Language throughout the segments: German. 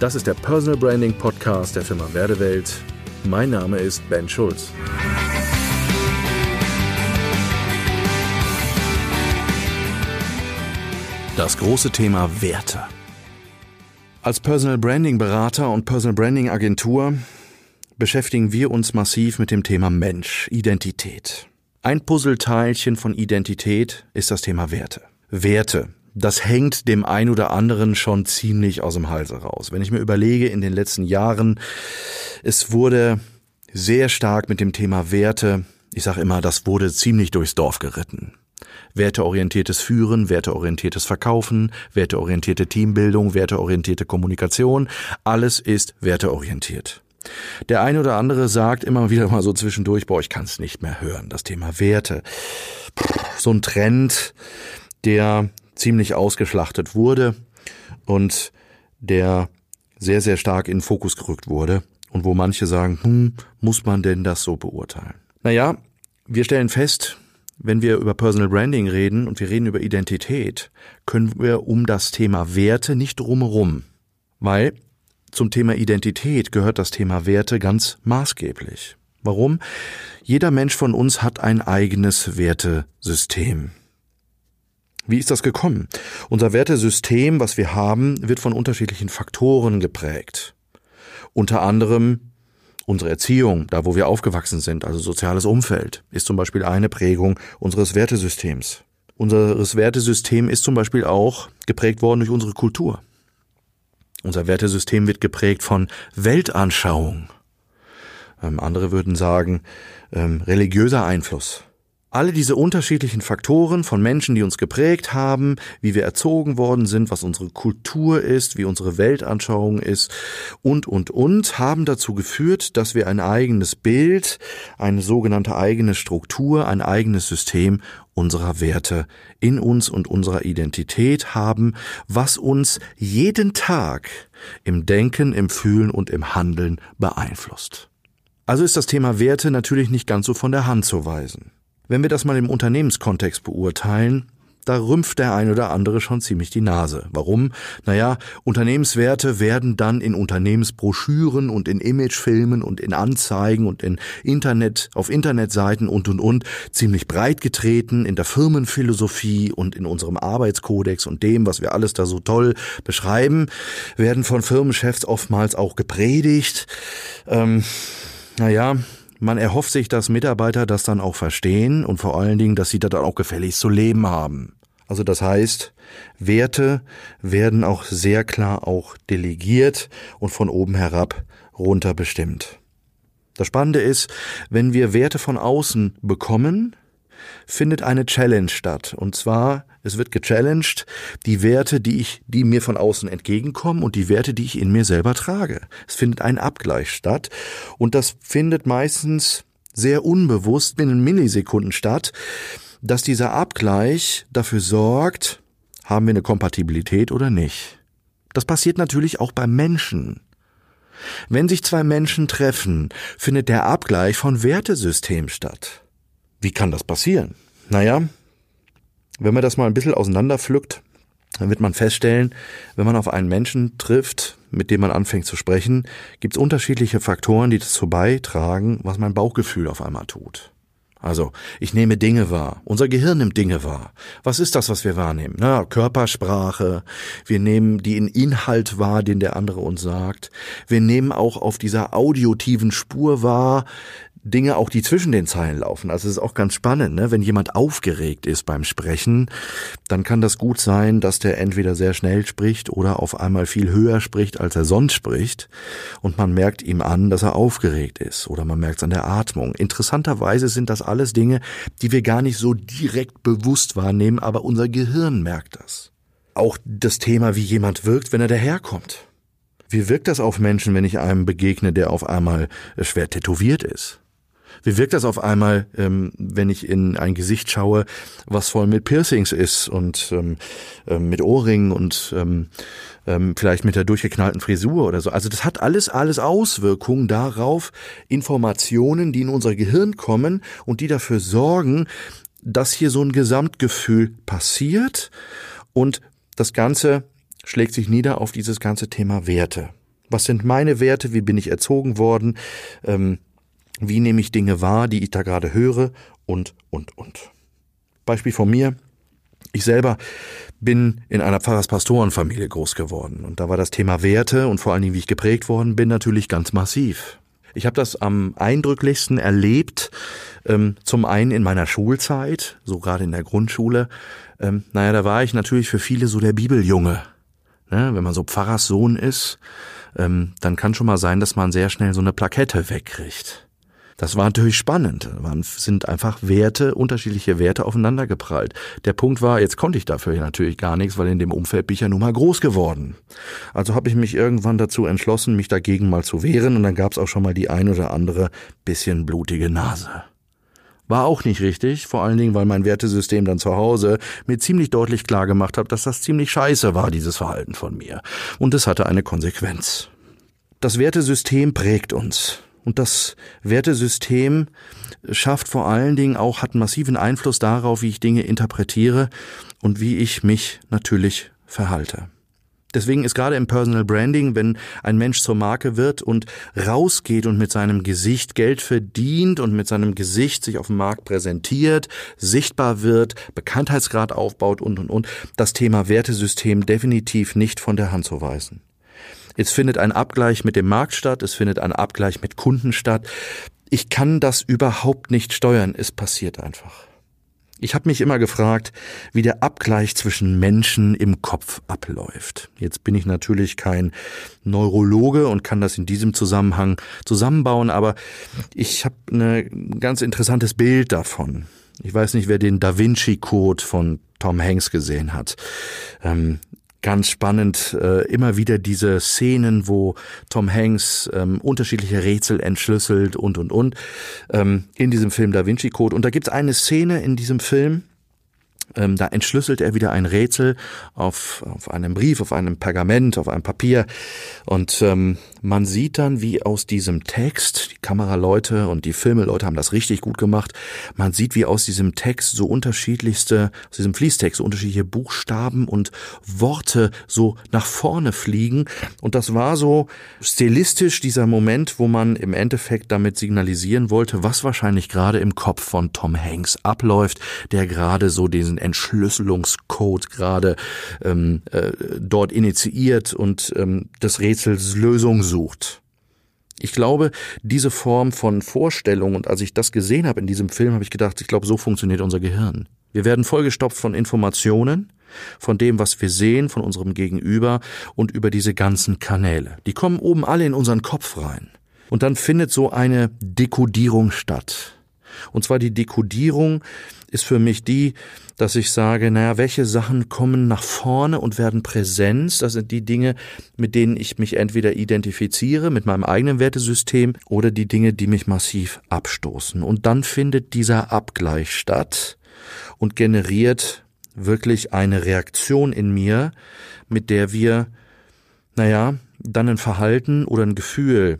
Das ist der Personal Branding Podcast der Firma Werdewelt. Mein Name ist Ben Schulz. Das große Thema Werte. Als Personal Branding Berater und Personal Branding Agentur beschäftigen wir uns massiv mit dem Thema Mensch, Identität. Ein Puzzleteilchen von Identität ist das Thema Werte. Werte, das hängt dem ein oder anderen schon ziemlich aus dem Halse raus. Wenn ich mir überlege, in den letzten Jahren, es wurde sehr stark mit dem Thema Werte, ich sage immer, das wurde ziemlich durchs Dorf geritten. Werteorientiertes Führen, werteorientiertes Verkaufen, werteorientierte Teambildung, werteorientierte Kommunikation, alles ist werteorientiert. Der eine oder andere sagt immer wieder mal so zwischendurch, boah, ich kann es nicht mehr hören, das Thema Werte. So ein Trend, der ziemlich ausgeschlachtet wurde und der sehr, sehr stark in den Fokus gerückt wurde und wo manche sagen, hm, muss man denn das so beurteilen? Naja, wir stellen fest, wenn wir über Personal Branding reden und wir reden über Identität, können wir um das Thema Werte nicht drumherum, weil zum Thema Identität gehört das Thema Werte ganz maßgeblich. Warum? Jeder Mensch von uns hat ein eigenes Wertesystem. Wie ist das gekommen? Unser Wertesystem, was wir haben, wird von unterschiedlichen Faktoren geprägt. Unter anderem unsere Erziehung, da wo wir aufgewachsen sind, also soziales Umfeld, ist zum Beispiel eine Prägung unseres Wertesystems. Unseres Wertesystem ist zum Beispiel auch geprägt worden durch unsere Kultur. Unser Wertesystem wird geprägt von Weltanschauung. Ähm, andere würden sagen, ähm, religiöser Einfluss. Alle diese unterschiedlichen Faktoren von Menschen, die uns geprägt haben, wie wir erzogen worden sind, was unsere Kultur ist, wie unsere Weltanschauung ist und, und, und, haben dazu geführt, dass wir ein eigenes Bild, eine sogenannte eigene Struktur, ein eigenes System unserer Werte in uns und unserer Identität haben, was uns jeden Tag im Denken, im Fühlen und im Handeln beeinflusst. Also ist das Thema Werte natürlich nicht ganz so von der Hand zu weisen. Wenn wir das mal im Unternehmenskontext beurteilen, da rümpft der ein oder andere schon ziemlich die Nase. Warum? Naja, Unternehmenswerte werden dann in Unternehmensbroschüren und in Imagefilmen und in Anzeigen und in Internet, auf Internetseiten und und und ziemlich breit getreten in der Firmenphilosophie und in unserem Arbeitskodex und dem, was wir alles da so toll beschreiben, werden von Firmenchefs oftmals auch gepredigt. Ähm, naja, man erhofft sich, dass Mitarbeiter das dann auch verstehen und vor allen Dingen, dass sie das dann auch gefälligst zu leben haben. Also das heißt, Werte werden auch sehr klar auch delegiert und von oben herab runter bestimmt. Das Spannende ist, wenn wir Werte von außen bekommen, findet eine Challenge statt. Und zwar, es wird gechallenged, die Werte, die ich, die mir von außen entgegenkommen und die Werte, die ich in mir selber trage. Es findet ein Abgleich statt. Und das findet meistens sehr unbewusst binnen Millisekunden statt, dass dieser Abgleich dafür sorgt, haben wir eine Kompatibilität oder nicht. Das passiert natürlich auch beim Menschen. Wenn sich zwei Menschen treffen, findet der Abgleich von Wertesystem statt. Wie kann das passieren? Naja, wenn man das mal ein bisschen auseinanderpflückt, dann wird man feststellen, wenn man auf einen Menschen trifft, mit dem man anfängt zu sprechen, gibt es unterschiedliche Faktoren, die dazu beitragen, was mein Bauchgefühl auf einmal tut. Also, ich nehme Dinge wahr. Unser Gehirn nimmt Dinge wahr. Was ist das, was wir wahrnehmen? Na, Körpersprache. Wir nehmen den Inhalt wahr, den der andere uns sagt. Wir nehmen auch auf dieser audiotiven Spur wahr, Dinge auch, die zwischen den Zeilen laufen. Also es ist auch ganz spannend, ne? wenn jemand aufgeregt ist beim Sprechen, dann kann das gut sein, dass der entweder sehr schnell spricht oder auf einmal viel höher spricht, als er sonst spricht. Und man merkt ihm an, dass er aufgeregt ist oder man merkt es an der Atmung. Interessanterweise sind das alles Dinge, die wir gar nicht so direkt bewusst wahrnehmen, aber unser Gehirn merkt das. Auch das Thema, wie jemand wirkt, wenn er daherkommt. Wie wirkt das auf Menschen, wenn ich einem begegne, der auf einmal schwer tätowiert ist? Wie wirkt das auf einmal, ähm, wenn ich in ein Gesicht schaue, was voll mit Piercings ist und ähm, ähm, mit Ohrringen und ähm, ähm, vielleicht mit der durchgeknallten Frisur oder so. Also das hat alles, alles Auswirkungen darauf, Informationen, die in unser Gehirn kommen und die dafür sorgen, dass hier so ein Gesamtgefühl passiert und das Ganze schlägt sich nieder auf dieses ganze Thema Werte. Was sind meine Werte? Wie bin ich erzogen worden? Ähm, wie nehme ich Dinge wahr, die ich da gerade höre? Und, und, und. Beispiel von mir. Ich selber bin in einer Pfarrers-Pastorenfamilie groß geworden und da war das Thema Werte und vor allen Dingen, wie ich geprägt worden bin, natürlich ganz massiv. Ich habe das am eindrücklichsten erlebt, ähm, zum einen in meiner Schulzeit, so gerade in der Grundschule. Ähm, naja, da war ich natürlich für viele so der Bibeljunge. Ne? Wenn man so Pfarrerssohn ist, ähm, dann kann schon mal sein, dass man sehr schnell so eine Plakette wegkriegt. Das war natürlich spannend. Man sind einfach Werte, unterschiedliche Werte aufeinander geprallt. Der Punkt war, jetzt konnte ich dafür natürlich gar nichts, weil in dem Umfeld bin ich ja nun mal groß geworden. Also habe ich mich irgendwann dazu entschlossen, mich dagegen mal zu wehren und dann gab es auch schon mal die ein oder andere bisschen blutige Nase. War auch nicht richtig, vor allen Dingen, weil mein Wertesystem dann zu Hause mir ziemlich deutlich klar gemacht hat, dass das ziemlich scheiße war, dieses Verhalten von mir. Und es hatte eine Konsequenz. Das Wertesystem prägt uns. Und das Wertesystem schafft vor allen Dingen auch, hat massiven Einfluss darauf, wie ich Dinge interpretiere und wie ich mich natürlich verhalte. Deswegen ist gerade im Personal Branding, wenn ein Mensch zur Marke wird und rausgeht und mit seinem Gesicht Geld verdient und mit seinem Gesicht sich auf dem Markt präsentiert, sichtbar wird, Bekanntheitsgrad aufbaut und, und, und, das Thema Wertesystem definitiv nicht von der Hand zu weisen. Es findet ein Abgleich mit dem Markt statt, es findet ein Abgleich mit Kunden statt. Ich kann das überhaupt nicht steuern, es passiert einfach. Ich habe mich immer gefragt, wie der Abgleich zwischen Menschen im Kopf abläuft. Jetzt bin ich natürlich kein Neurologe und kann das in diesem Zusammenhang zusammenbauen, aber ich habe ein ganz interessantes Bild davon. Ich weiß nicht, wer den Da Vinci Code von Tom Hanks gesehen hat. Ähm, ganz spannend äh, immer wieder diese Szenen, wo Tom Hanks ähm, unterschiedliche Rätsel entschlüsselt und und und ähm, in diesem Film Da Vinci Code. Und da gibt's eine Szene in diesem Film, ähm, da entschlüsselt er wieder ein Rätsel auf, auf einem Brief, auf einem Pergament, auf einem Papier. Und ähm, man sieht dann, wie aus diesem Text, die Kameraleute und die Filmeleute haben das richtig gut gemacht, man sieht, wie aus diesem Text so unterschiedlichste, aus diesem Fließtext so unterschiedliche Buchstaben und Worte so nach vorne fliegen. Und das war so stilistisch dieser Moment, wo man im Endeffekt damit signalisieren wollte, was wahrscheinlich gerade im Kopf von Tom Hanks abläuft, der gerade so diesen Entschlüsselungscode gerade ähm, äh, dort initiiert und ähm, des Rätsels Lösung sucht. Ich glaube, diese Form von Vorstellung, und als ich das gesehen habe in diesem Film, habe ich gedacht, ich glaube, so funktioniert unser Gehirn. Wir werden vollgestopft von Informationen, von dem, was wir sehen, von unserem Gegenüber und über diese ganzen Kanäle. Die kommen oben alle in unseren Kopf rein. Und dann findet so eine Dekodierung statt. Und zwar die Dekodierung ist für mich die, dass ich sage, naja, welche Sachen kommen nach vorne und werden Präsenz? Das sind die Dinge, mit denen ich mich entweder identifiziere mit meinem eigenen Wertesystem oder die Dinge, die mich massiv abstoßen. Und dann findet dieser Abgleich statt und generiert wirklich eine Reaktion in mir, mit der wir, naja, dann ein Verhalten oder ein Gefühl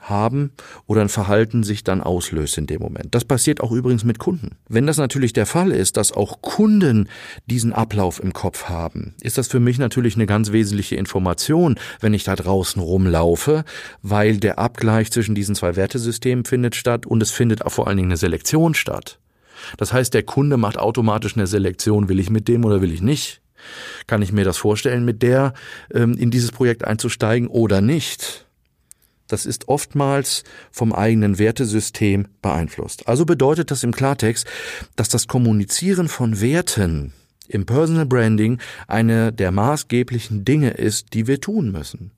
haben oder ein Verhalten sich dann auslöst in dem Moment. Das passiert auch übrigens mit Kunden. Wenn das natürlich der Fall ist, dass auch Kunden diesen Ablauf im Kopf haben, ist das für mich natürlich eine ganz wesentliche Information, wenn ich da draußen rumlaufe, weil der Abgleich zwischen diesen zwei Wertesystemen findet statt und es findet auch vor allen Dingen eine Selektion statt. Das heißt, der Kunde macht automatisch eine Selektion, will ich mit dem oder will ich nicht? Kann ich mir das vorstellen, mit der ähm, in dieses Projekt einzusteigen oder nicht? Das ist oftmals vom eigenen Wertesystem beeinflusst. Also bedeutet das im Klartext, dass das Kommunizieren von Werten im Personal Branding eine der maßgeblichen Dinge ist, die wir tun müssen.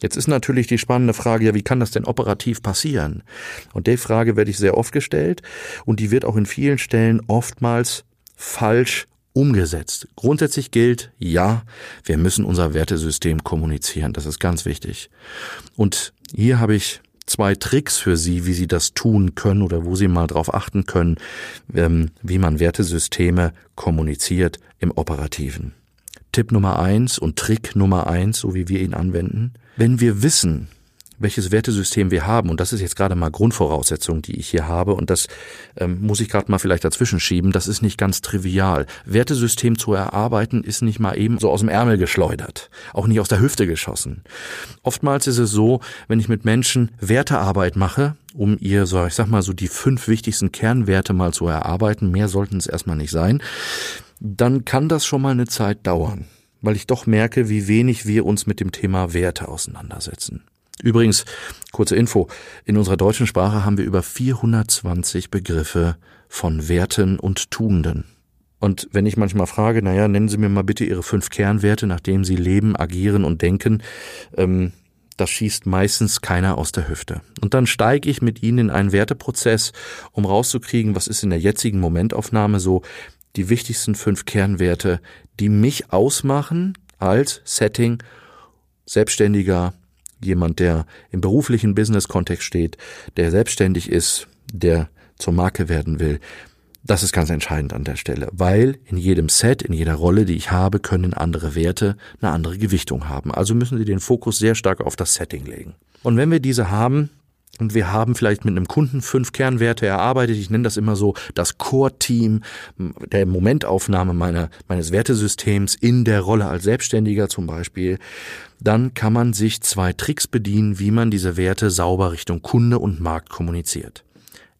Jetzt ist natürlich die spannende Frage, ja, wie kann das denn operativ passieren? Und die Frage werde ich sehr oft gestellt und die wird auch in vielen Stellen oftmals falsch umgesetzt. Grundsätzlich gilt, ja, wir müssen unser Wertesystem kommunizieren. Das ist ganz wichtig. Und hier habe ich zwei Tricks für Sie, wie Sie das tun können oder wo Sie mal darauf achten können, ähm, wie man Wertesysteme kommuniziert im Operativen. Tipp Nummer eins und Trick Nummer eins, so wie wir ihn anwenden. Wenn wir wissen, welches Wertesystem wir haben. Und das ist jetzt gerade mal Grundvoraussetzung, die ich hier habe. Und das ähm, muss ich gerade mal vielleicht dazwischen schieben. Das ist nicht ganz trivial. Wertesystem zu erarbeiten ist nicht mal eben so aus dem Ärmel geschleudert. Auch nicht aus der Hüfte geschossen. Oftmals ist es so, wenn ich mit Menschen Wertearbeit mache, um ihr, so, ich sag mal, so die fünf wichtigsten Kernwerte mal zu erarbeiten, mehr sollten es erstmal nicht sein, dann kann das schon mal eine Zeit dauern weil ich doch merke, wie wenig wir uns mit dem Thema Werte auseinandersetzen. Übrigens, kurze Info, in unserer deutschen Sprache haben wir über 420 Begriffe von Werten und Tugenden. Und wenn ich manchmal frage, naja, nennen Sie mir mal bitte Ihre fünf Kernwerte, nach denen Sie leben, agieren und denken, ähm, das schießt meistens keiner aus der Hüfte. Und dann steige ich mit Ihnen in einen Werteprozess, um rauszukriegen, was ist in der jetzigen Momentaufnahme so die wichtigsten fünf Kernwerte, die mich ausmachen als Setting Selbstständiger, jemand, der im beruflichen Business-Kontext steht, der selbstständig ist, der zur Marke werden will. Das ist ganz entscheidend an der Stelle, weil in jedem Set, in jeder Rolle, die ich habe, können andere Werte eine andere Gewichtung haben. Also müssen Sie den Fokus sehr stark auf das Setting legen. Und wenn wir diese haben, und wir haben vielleicht mit einem Kunden fünf Kernwerte erarbeitet. Ich nenne das immer so das Core-Team der Momentaufnahme meiner, meines Wertesystems in der Rolle als Selbstständiger zum Beispiel dann kann man sich zwei Tricks bedienen, wie man diese Werte sauber Richtung Kunde und Markt kommuniziert.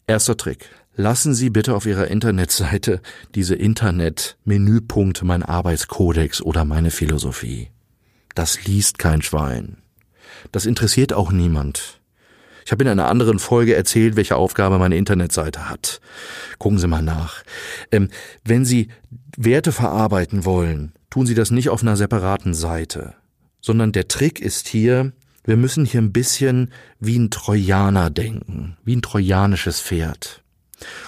Erster Trick. Lassen Sie bitte auf Ihrer Internetseite diese Internet-Menüpunkte mein Arbeitskodex oder meine Philosophie. Das liest kein Schwein. Das interessiert auch niemand. Ich habe in einer anderen Folge erzählt, welche Aufgabe meine Internetseite hat. Gucken Sie mal nach. Ähm, wenn Sie Werte verarbeiten wollen, tun Sie das nicht auf einer separaten Seite sondern der Trick ist hier, wir müssen hier ein bisschen wie ein Trojaner denken, wie ein trojanisches Pferd.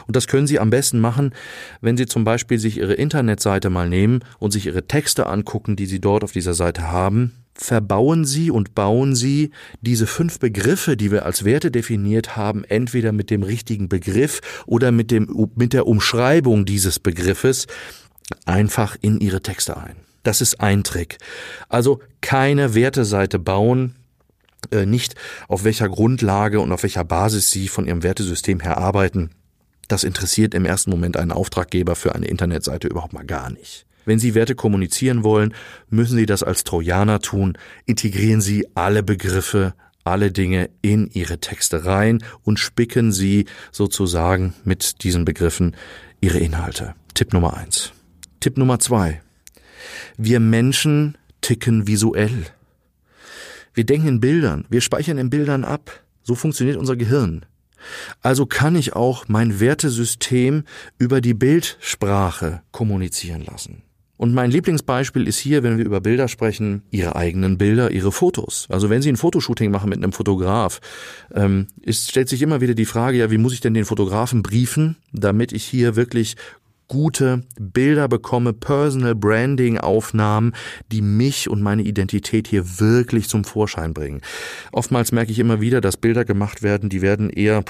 Und das können Sie am besten machen, wenn Sie zum Beispiel sich Ihre Internetseite mal nehmen und sich Ihre Texte angucken, die Sie dort auf dieser Seite haben. Verbauen Sie und bauen Sie diese fünf Begriffe, die wir als Werte definiert haben, entweder mit dem richtigen Begriff oder mit dem, mit der Umschreibung dieses Begriffes einfach in Ihre Texte ein. Das ist ein Trick. Also keine Werteseite bauen, äh, nicht auf welcher Grundlage und auf welcher Basis Sie von Ihrem Wertesystem her arbeiten. Das interessiert im ersten Moment einen Auftraggeber für eine Internetseite überhaupt mal gar nicht. Wenn Sie Werte kommunizieren wollen, müssen Sie das als Trojaner tun. Integrieren Sie alle Begriffe, alle Dinge in Ihre Texte rein und spicken Sie sozusagen mit diesen Begriffen Ihre Inhalte. Tipp Nummer eins. Tipp Nummer zwei. Wir Menschen ticken visuell. Wir denken in Bildern, wir speichern in Bildern ab. So funktioniert unser Gehirn. Also kann ich auch mein Wertesystem über die Bildsprache kommunizieren lassen. Und mein Lieblingsbeispiel ist hier, wenn wir über Bilder sprechen, Ihre eigenen Bilder, Ihre Fotos. Also wenn Sie ein Fotoshooting machen mit einem Fotograf, ähm, ist, stellt sich immer wieder die Frage, ja, wie muss ich denn den Fotografen briefen, damit ich hier wirklich gute Bilder bekomme, Personal Branding Aufnahmen, die mich und meine Identität hier wirklich zum Vorschein bringen. Oftmals merke ich immer wieder, dass Bilder gemacht werden, die werden eher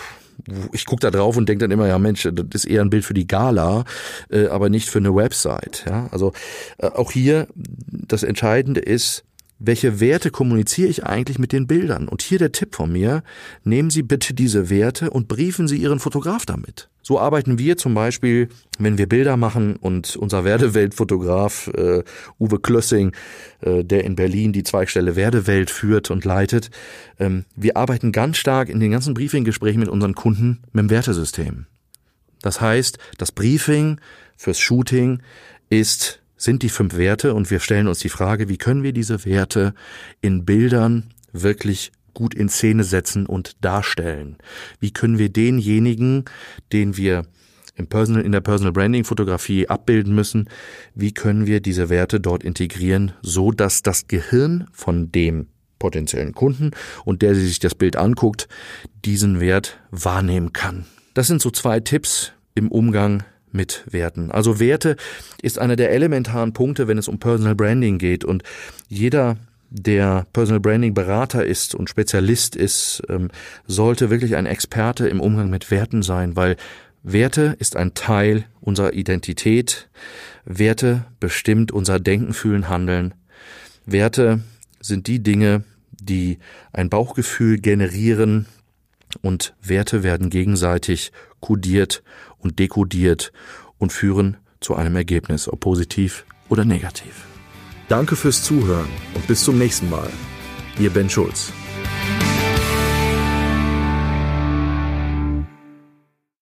ich gucke da drauf und denke dann immer, ja Mensch, das ist eher ein Bild für die Gala, äh, aber nicht für eine Website. Ja? Also äh, auch hier das Entscheidende ist, welche Werte kommuniziere ich eigentlich mit den Bildern? Und hier der Tipp von mir, nehmen Sie bitte diese Werte und briefen Sie Ihren Fotograf damit. So arbeiten wir zum Beispiel, wenn wir Bilder machen und unser Werdewelt-Fotograf äh, Uwe Klössing, äh, der in Berlin die Zweigstelle Werdewelt führt und leitet, ähm, wir arbeiten ganz stark in den ganzen Briefinggesprächen mit unseren Kunden mit dem Wertesystem. Das heißt, das Briefing fürs Shooting ist sind die fünf Werte und wir stellen uns die Frage, wie können wir diese Werte in Bildern wirklich gut in Szene setzen und darstellen? Wie können wir denjenigen, den wir im Personal, in der Personal Branding Fotografie abbilden müssen, wie können wir diese Werte dort integrieren, so dass das Gehirn von dem potenziellen Kunden und der sich das Bild anguckt, diesen Wert wahrnehmen kann. Das sind so zwei Tipps im Umgang mit Werten. Also Werte ist einer der elementaren Punkte, wenn es um Personal Branding geht. Und jeder, der Personal Branding Berater ist und Spezialist ist, ähm, sollte wirklich ein Experte im Umgang mit Werten sein, weil Werte ist ein Teil unserer Identität. Werte bestimmt unser Denken, Fühlen, Handeln. Werte sind die Dinge, die ein Bauchgefühl generieren und Werte werden gegenseitig kodiert und dekodiert und führen zu einem Ergebnis, ob positiv oder negativ. Danke fürs Zuhören und bis zum nächsten Mal. Ihr Ben Schulz.